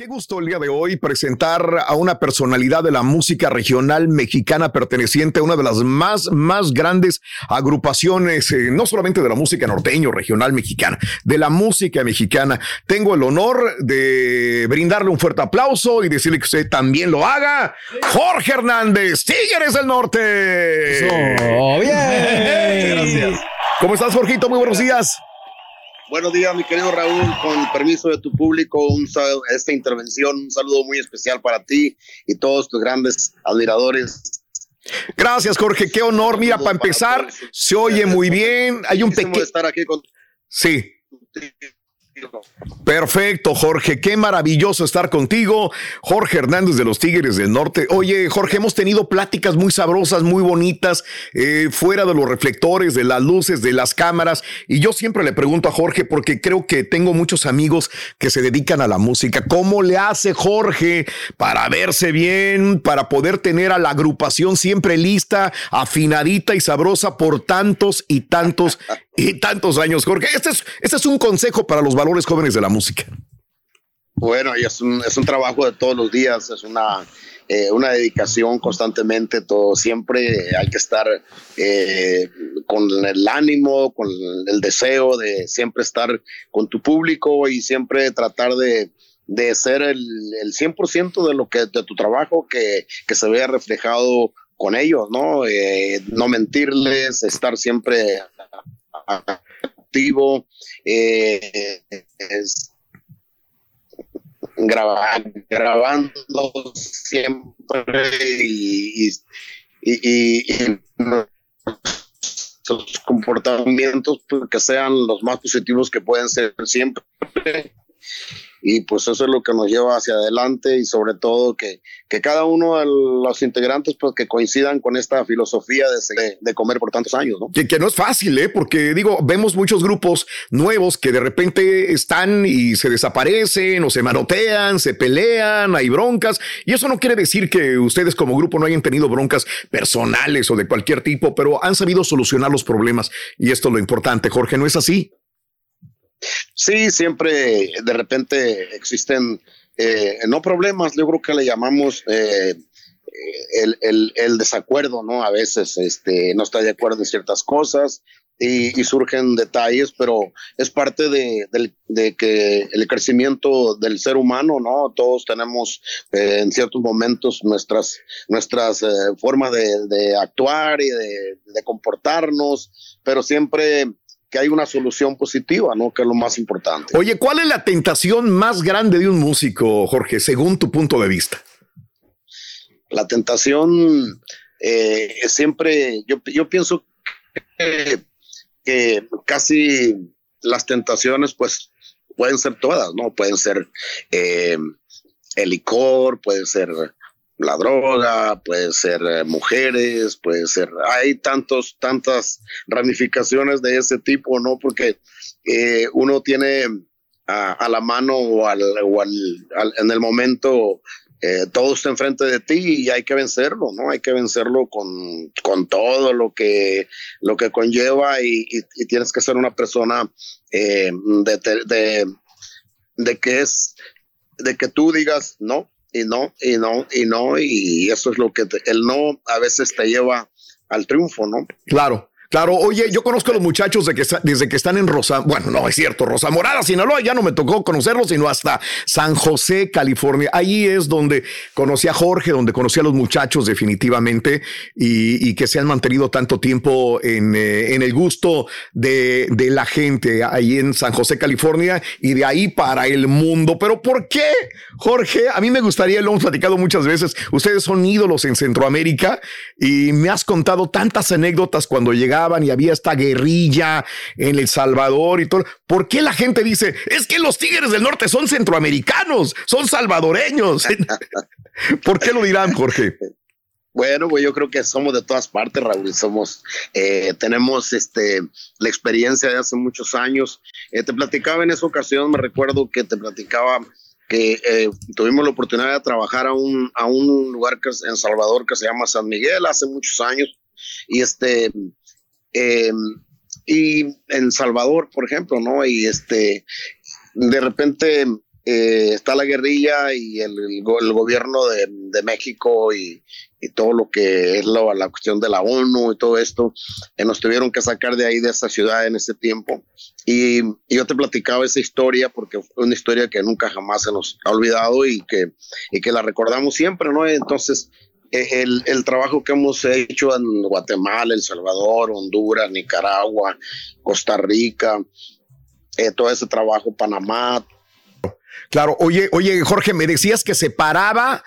Qué gusto el día de hoy presentar a una personalidad de la música regional mexicana perteneciente a una de las más, más grandes agrupaciones, eh, no solamente de la música norteño, regional mexicana, de la música mexicana. Tengo el honor de brindarle un fuerte aplauso y decirle que usted también lo haga. Jorge Hernández, Tigres del Norte. bien. Gracias. ¿Cómo estás, Jorgito? Muy buenos días. Buenos días, mi querido Raúl. Con permiso de tu público, un, esta intervención, un saludo muy especial para ti y todos tus grandes admiradores. Gracias, Jorge. Qué honor. Mira, para empezar, se oye muy bien. Hay un pequeño. estar aquí con. Sí. Perfecto, Jorge. Qué maravilloso estar contigo. Jorge Hernández de los Tigres del Norte. Oye, Jorge, hemos tenido pláticas muy sabrosas, muy bonitas, eh, fuera de los reflectores, de las luces, de las cámaras. Y yo siempre le pregunto a Jorge, porque creo que tengo muchos amigos que se dedican a la música. ¿Cómo le hace Jorge para verse bien, para poder tener a la agrupación siempre lista, afinadita y sabrosa por tantos y tantos y tantos años, Jorge. Este es, este es un consejo para los valores jóvenes de la música. Bueno, y es un, es un trabajo de todos los días, es una, eh, una dedicación constantemente, todo siempre hay que estar eh, con el ánimo, con el deseo de siempre estar con tu público y siempre tratar de, de ser el, el 100% de lo que de tu trabajo que, que se vea reflejado con ellos, ¿no? Eh, no mentirles, estar siempre activo, eh, grabando siempre y, y, los comportamientos pues, que sean los más positivos que pueden ser siempre y pues eso es lo que nos lleva hacia adelante y sobre todo que, que cada uno de los integrantes pues que coincidan con esta filosofía de, de comer por tantos años, ¿no? Que, que, no es fácil, ¿eh? Porque digo, vemos muchos grupos nuevos que de repente están y se desaparecen o se manotean, se pelean, hay broncas y eso no quiere decir que ustedes como grupo no hayan tenido broncas personales o de cualquier tipo, pero han sabido solucionar los problemas y esto es lo importante, Jorge, ¿no es así? Sí, siempre de repente existen, eh, no problemas, yo creo que le llamamos eh, el, el, el, desacuerdo, ¿no? A veces este, no está de acuerdo en ciertas cosas y, surgen detalles, pero es parte de, de, de, que el crecimiento del ser humano, ¿no? Todos tenemos eh, en ciertos momentos nuestras, nuestras formas de, de, actuar y de comportarnos, pero siempre que hay una solución positiva, ¿no? Que es lo más importante. Oye, ¿cuál es la tentación más grande de un músico, Jorge, según tu punto de vista? La tentación eh, siempre, yo, yo pienso que, que, casi las tentaciones, pues, pueden ser todas, ¿no? Pueden ser eh, el licor, puede ser la droga, puede ser eh, mujeres, puede ser, hay tantos, tantas ramificaciones de ese tipo, ¿no? Porque eh, uno tiene a, la mano o, al, o al, en el momento eh, todo está enfrente de ti y hay que vencerlo, ¿no? Hay que vencerlo con, con todo lo que, lo que conlleva y, tienes que ser una persona de, de, de que es, de que tú digas, no, y no, y no, y no, y eso es lo que te, el no a veces te lleva al triunfo, ¿no? Claro. Claro, oye, yo conozco a los muchachos desde que están en Rosa, bueno, no es cierto, Rosa Morada, Sinaloa, ya no me tocó conocerlos, sino hasta San José, California. Ahí es donde conocí a Jorge, donde conocí a los muchachos definitivamente y, que se han mantenido tanto tiempo en, eh, el gusto de, la gente ahí en San José, California y de ahí para el mundo. Pero ¿por qué, Jorge? A mí me gustaría, lo hemos platicado muchas veces, ustedes son ídolos en Centroamérica y me has contado tantas anécdotas cuando llegaste y había esta guerrilla en El Salvador y todo. ¿Por qué la gente dice, es que los Tigres del Norte son centroamericanos, son salvadoreños? ¿Por qué lo dirán, Jorge? Bueno, pues yo creo que somos de todas partes, Raúl. Somos, eh, tenemos este, la experiencia de hace muchos años. Eh, te platicaba en esa ocasión, me recuerdo que te platicaba que eh, tuvimos la oportunidad de trabajar a un, a un lugar que en Salvador que se llama San Miguel hace muchos años. Y este, eh, y en Salvador, por ejemplo, ¿no? Y este, de repente eh, está la guerrilla y el, el, gobierno de, de México y, y, todo lo que es la, la, cuestión de la ONU y todo esto, eh, nos tuvieron que sacar de ahí, de esa ciudad en ese tiempo. Y, y, yo te platicaba esa historia porque fue una historia que nunca jamás se nos ha olvidado y que, y que la recordamos siempre, ¿no? Entonces, el, el, trabajo que hemos hecho en Guatemala, El Salvador, Honduras, Nicaragua, Costa Rica, eh, todo ese trabajo, Panamá. Claro, oye, oye, Jorge, me decías que se paraba,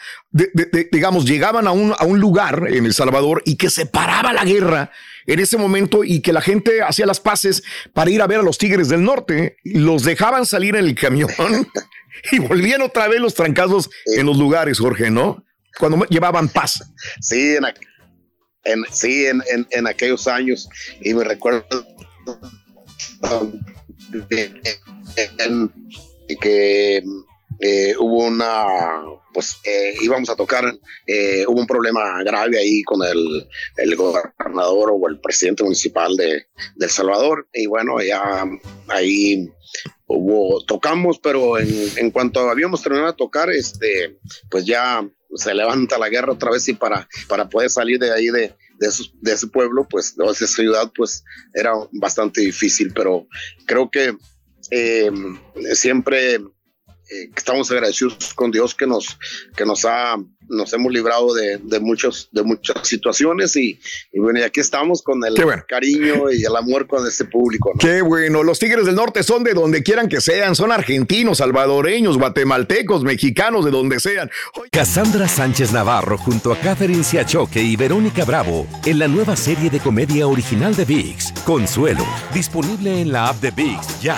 digamos, llegaban a un, a un lugar en El Salvador y que se paraba la guerra en ese momento y que la gente hacía las paces para ir a ver a los Tigres del Norte, los dejaban salir en el camión y volvían otra vez los trancazos en los lugares, Jorge, ¿no? Cuando llevaban paz. Sí, en, sí, en, en, aquellos años. Y me recuerdo que eh, hubo una, pues eh, íbamos a tocar, eh, hubo un problema grave ahí con el, el, gobernador o el presidente municipal de, de El Salvador. Y bueno, ya ahí hubo, tocamos, pero en, en cuanto habíamos terminado de tocar, este, pues ya se levanta la guerra otra vez y para, para poder salir de ahí de, de, ese pueblo, pues de esa ciudad, pues era bastante difícil, pero creo que eh, siempre eh, estamos agradecidos con Dios que nos, que nos ha nos hemos librado de, de, muchos, de muchas situaciones y, y, bueno, y aquí estamos con el cariño y el amor con este público. Qué bueno, los Tigres del Norte son de donde quieran que sean, son argentinos, salvadoreños, guatemaltecos, mexicanos, de donde sean. Cassandra Sánchez Navarro junto a Catherine Siachoque y Verónica Bravo en la nueva serie de comedia original de VIX, Consuelo, disponible en la app de VIX ya.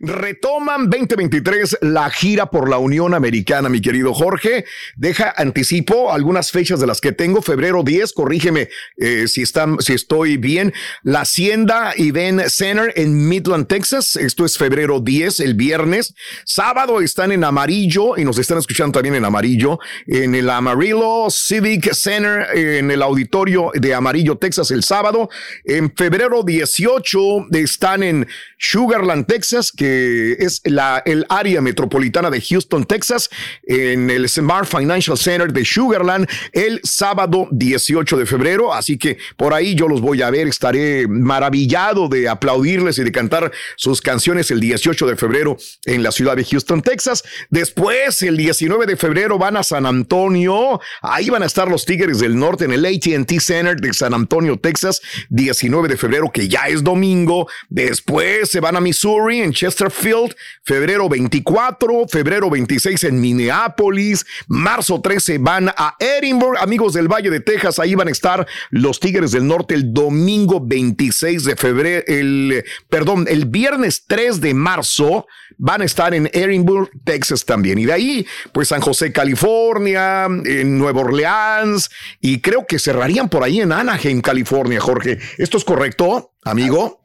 Retoman 2023 la gira por la Unión Americana, mi querido Jorge. Deja anticipo algunas fechas de las que tengo. Febrero 10, corrígeme eh, si, están, si estoy bien. La Hacienda Event Center en Midland, Texas. Esto es febrero 10, el viernes. Sábado están en amarillo y nos están escuchando también en amarillo. En el Amarillo Civic Center, en el auditorio de Amarillo, Texas, el sábado. En febrero 18 están en Sugarland, Texas que es la, el área metropolitana de Houston, Texas, en el Smart Financial Center de Sugarland el sábado 18 de febrero. Así que por ahí yo los voy a ver. Estaré maravillado de aplaudirles y de cantar sus canciones el 18 de febrero en la ciudad de Houston, Texas. Después, el 19 de febrero, van a San Antonio. Ahí van a estar los Tigres del Norte en el ATT Center de San Antonio, Texas, 19 de febrero, que ya es domingo. Después se van a Missouri, en Chesterfield, febrero 24, febrero 26 en Minneapolis, marzo 13 van a Edinburgh, amigos del Valle de Texas, ahí van a estar los Tigres del Norte el domingo 26 de febrero, el, perdón, el viernes 3 de marzo van a estar en Edinburgh, Texas también. Y de ahí, pues San José, California, en Nueva Orleans, y creo que cerrarían por ahí en Anaheim, California, Jorge. ¿Esto es correcto, amigo?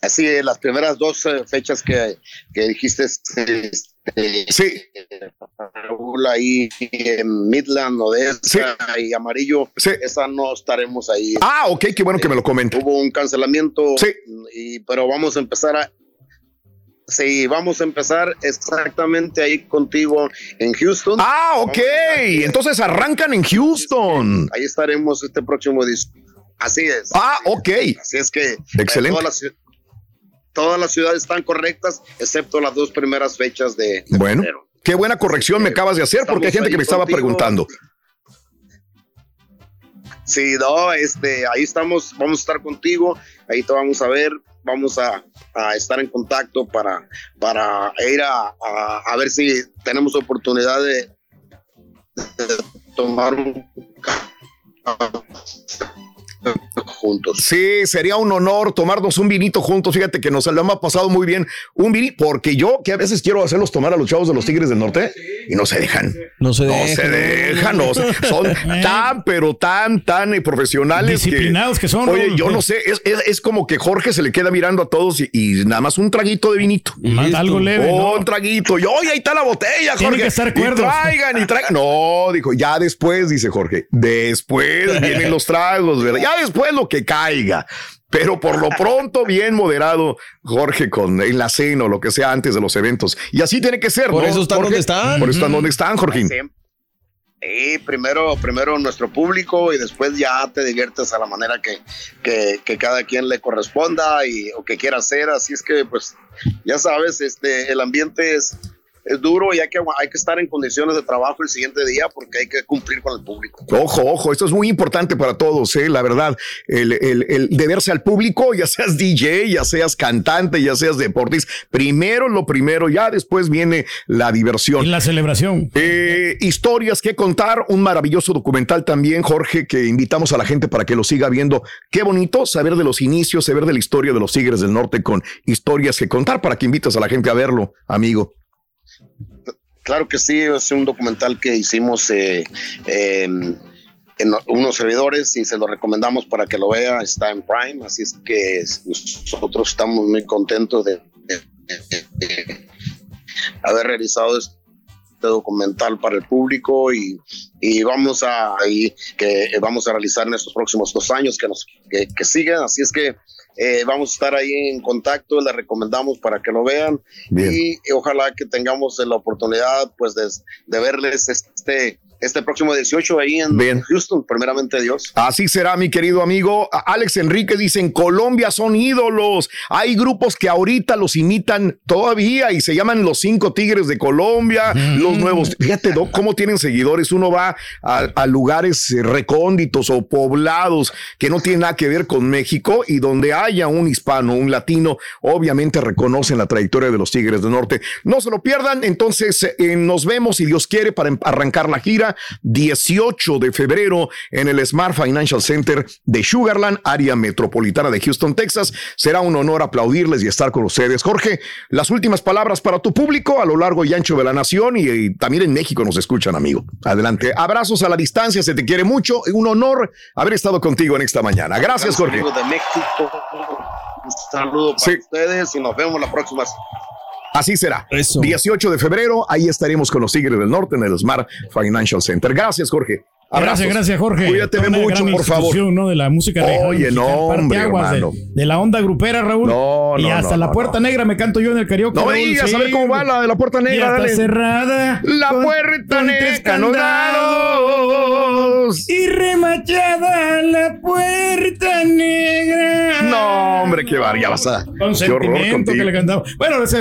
Así, las primeras dos eh, fechas que, dijiste, este, sí. ahí en Midland, Odessa y Amarillo, sí. esa no estaremos ahí. Ah, ok, qué bueno que me lo comento. Hubo un cancelamiento, sí. y, pero vamos a empezar a, Sí, vamos a empezar exactamente ahí contigo en Houston. Ah, ok. Entonces arrancan en Houston. Ahí estaremos este próximo día. Así es. Ah, ok. Así es que Excelente. Todas las, todas las ciudades están correctas, excepto las dos primeras fechas de. de bueno, febrero. qué buena corrección me acabas de hacer porque hay gente que me estaba preguntando. Sí, no, este, ahí estamos, vamos a estar contigo, ahí te vamos a ver, vamos a, a estar en contacto para, para ir a, a, a ver si tenemos oportunidad de, de tomar un Eu juntos. Sí, sería un honor tomarnos un vinito juntos. Fíjate que nos lo hemos pasado muy bien. Un vinito, porque yo que a veces quiero hacerlos tomar a los chavos de los Tigres del Norte y no se dejan. No se No dejan. se dejan, no, son tan, pero tan, tan eh, profesionales. Disciplinados que son, Oye, yo no sé, es, es, es como que Jorge se le queda mirando a todos y, y nada más un traguito de vinito. Algo leve, Oh, ¿no? un traguito. Y oye, ahí está la botella, Tienen Jorge. que estar y cuerdos. traigan, y traigan. No, dijo, ya después, dice Jorge. Después vienen los tragos, ¿verdad? Ya después lo que caiga. Pero por lo pronto, bien moderado, Jorge, con en la cena o lo que sea antes de los eventos. Y así tiene que ser, Por ¿no, eso están Jorge? donde están. Por eso están donde están, Jorge. Sí. Sí, primero, primero nuestro público y después ya te diviertes a la manera que, que, que cada quien le corresponda y o que quiera hacer. Así es que, pues, ya sabes, este, el ambiente es, es duro y hay que, hay que estar en condiciones de trabajo el siguiente día porque hay que cumplir con el público. Ojo, ojo, esto es muy importante para todos, ¿eh? la verdad, el, el, el deberse al público, ya seas DJ, ya seas cantante, ya seas deportista, primero lo primero, ya después viene la diversión. Y la celebración. Eh, historias que contar, un maravilloso documental también, Jorge, que invitamos a la gente para que lo siga viendo. Qué bonito saber de los inicios, saber de la historia de los Tigres del Norte con historias que contar para que invites a la gente a verlo, amigo. Claro que sí, es un documental que hicimos eh, eh, en unos servidores y se lo recomendamos para que lo vea, está en Prime, así es que nosotros estamos muy contentos de, haber realizado este documental para el público y, y vamos a que vamos a realizar en estos próximos dos años que nos que siguen, así es que eh, vamos a estar ahí en contacto, les recomendamos para que lo vean Bien. y, y ojalá que tengamos la oportunidad pues de, de verles este este próximo 18 ahí en Bien. Houston, primeramente Dios. Así será, mi querido amigo. Alex Enrique dice, en Colombia son ídolos. Hay grupos que ahorita los imitan todavía y se llaman los cinco tigres de Colombia, los nuevos. Fíjate, Doc, cómo tienen seguidores. Uno va a, a lugares recónditos o poblados que no tienen nada que ver con México y donde haya un hispano, un latino, obviamente reconocen la trayectoria de los Tigres del Norte. No se lo pierdan. Entonces, eh, nos vemos, si Dios quiere, para em- arrancar la gira 18 de febrero en el Smart Financial Center de Sugarland, área metropolitana de Houston, Texas. Será un honor aplaudirles y estar con ustedes. Jorge, las últimas palabras para tu público a lo largo y ancho de la nación y, y también en México nos escuchan, amigo. Adelante. Abrazos a la distancia, se te quiere mucho. Un honor haber estado contigo en esta mañana. Gracias, Jorge. Un saludo para Sí. ustedes y nos vemos la próxima. Así será. Eso. 18 de febrero, ahí estaremos con los Tigres del Norte en el Smart Financial Center. Gracias, Jorge. Abrazos. Gracias, gracias, Jorge. Cuídate mucho, por favor. ¿no? De la música regional Oye, no, hombre, de, de la onda grupera, Raúl. No, y no, hasta no, la puerta negra me canto yo en el karaoke. No me digas, sí. a ver cómo va la de la puerta Y negra. hasta dale. cerrada. La con- puerta con negra. Y remachada la puerta negra. No, hombre, qué bar, ya vas a. Con qué horror sentimiento contigo. que le cantaba. Bueno, esa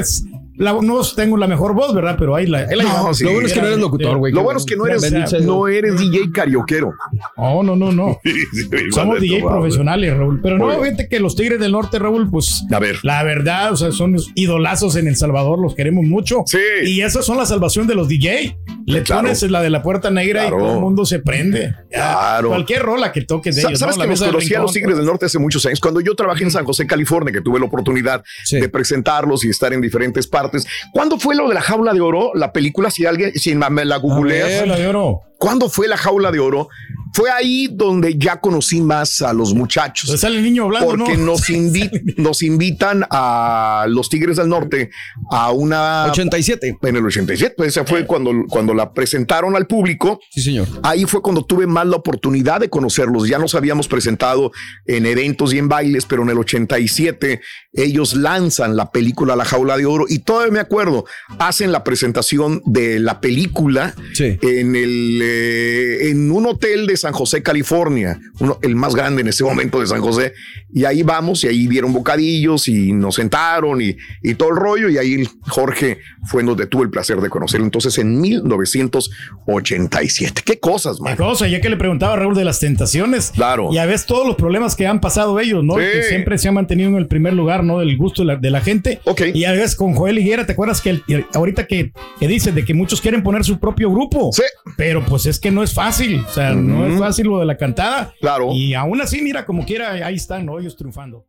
es no tengo la mejor voz, ¿verdad? Pero ahí la, no, lo bueno es que no eres locutor, güey. Lo bueno es que no eres, no eres DJ carioquero. No, no, no, no. Somos DJ profesionales, Raúl. Pero no, fíjate que los Tigres del Norte, Raúl, pues a ver. la verdad, o sea, son idolazos en El Salvador, los queremos mucho. Sí. Y esas son la salvación de los DJ. Le pones la de la puerta negra y todo el mundo se prende. Claro. Cualquier rola que toques de ellos. ¿Sabes que nos conocí a los Tigres del Norte hace muchos años? Cuando yo trabajé en San José, California, que tuve la oportunidad de presentarlos y estar en diferentes partes. ¿Cuándo fue lo de la jaula de oro? La película, si alguien, si me la googleas. La de oro. ¿Cuándo fue la jaula de oro? Fue ahí donde ya conocí más a los muchachos. Pues sale el niño hablando, porque nos, nos invitan a los Tigres del Norte a una... 87. En el 87, pues esa fue cuando, cuando la presentaron al público. Sí, señor. Ahí fue cuando tuve más la oportunidad de conocerlos. Ya nos habíamos presentado en eventos y en bailes, pero en el 87 ellos lanzan la película La Jaula de Oro y todavía me acuerdo, hacen la presentación de la película en, el, eh, en un hotel de San José, California, uno, el más grande en ese momento de San José. Y ahí vamos y ahí vieron bocadillos y nos sentaron y, y todo el rollo. Y ahí Jorge fue donde tuve el placer de conocerlo. Entonces en 1987. Qué cosas, man. Qué cosa, ya que le preguntaba a Raúl de las tentaciones. Claro. Y a veces todos los problemas que han pasado ellos, ¿no? Que siempre se han mantenido en el primer lugar, ¿no? Del gusto de la, gente. Ok. Y a veces con Joel Higuera, ¿te acuerdas que ahorita que, que dice de que muchos quieren poner su propio grupo? Sí. Pero pues es que no es fácil. O sea, no es fácil lo de la cantada. Claro. Y aún así, mira, como quiera, ahí están, ¿no? Ellos triunfando.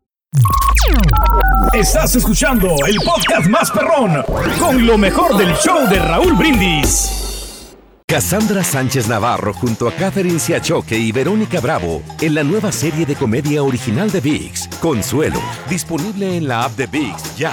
Estás escuchando el podcast más perrón con lo mejor del show de Raúl Brindis. Cassandra Sánchez Navarro junto a Catherine Siachoque y Verónica Bravo en la nueva serie de comedia original de VIX, Consuelo, disponible en la app de VIX ya.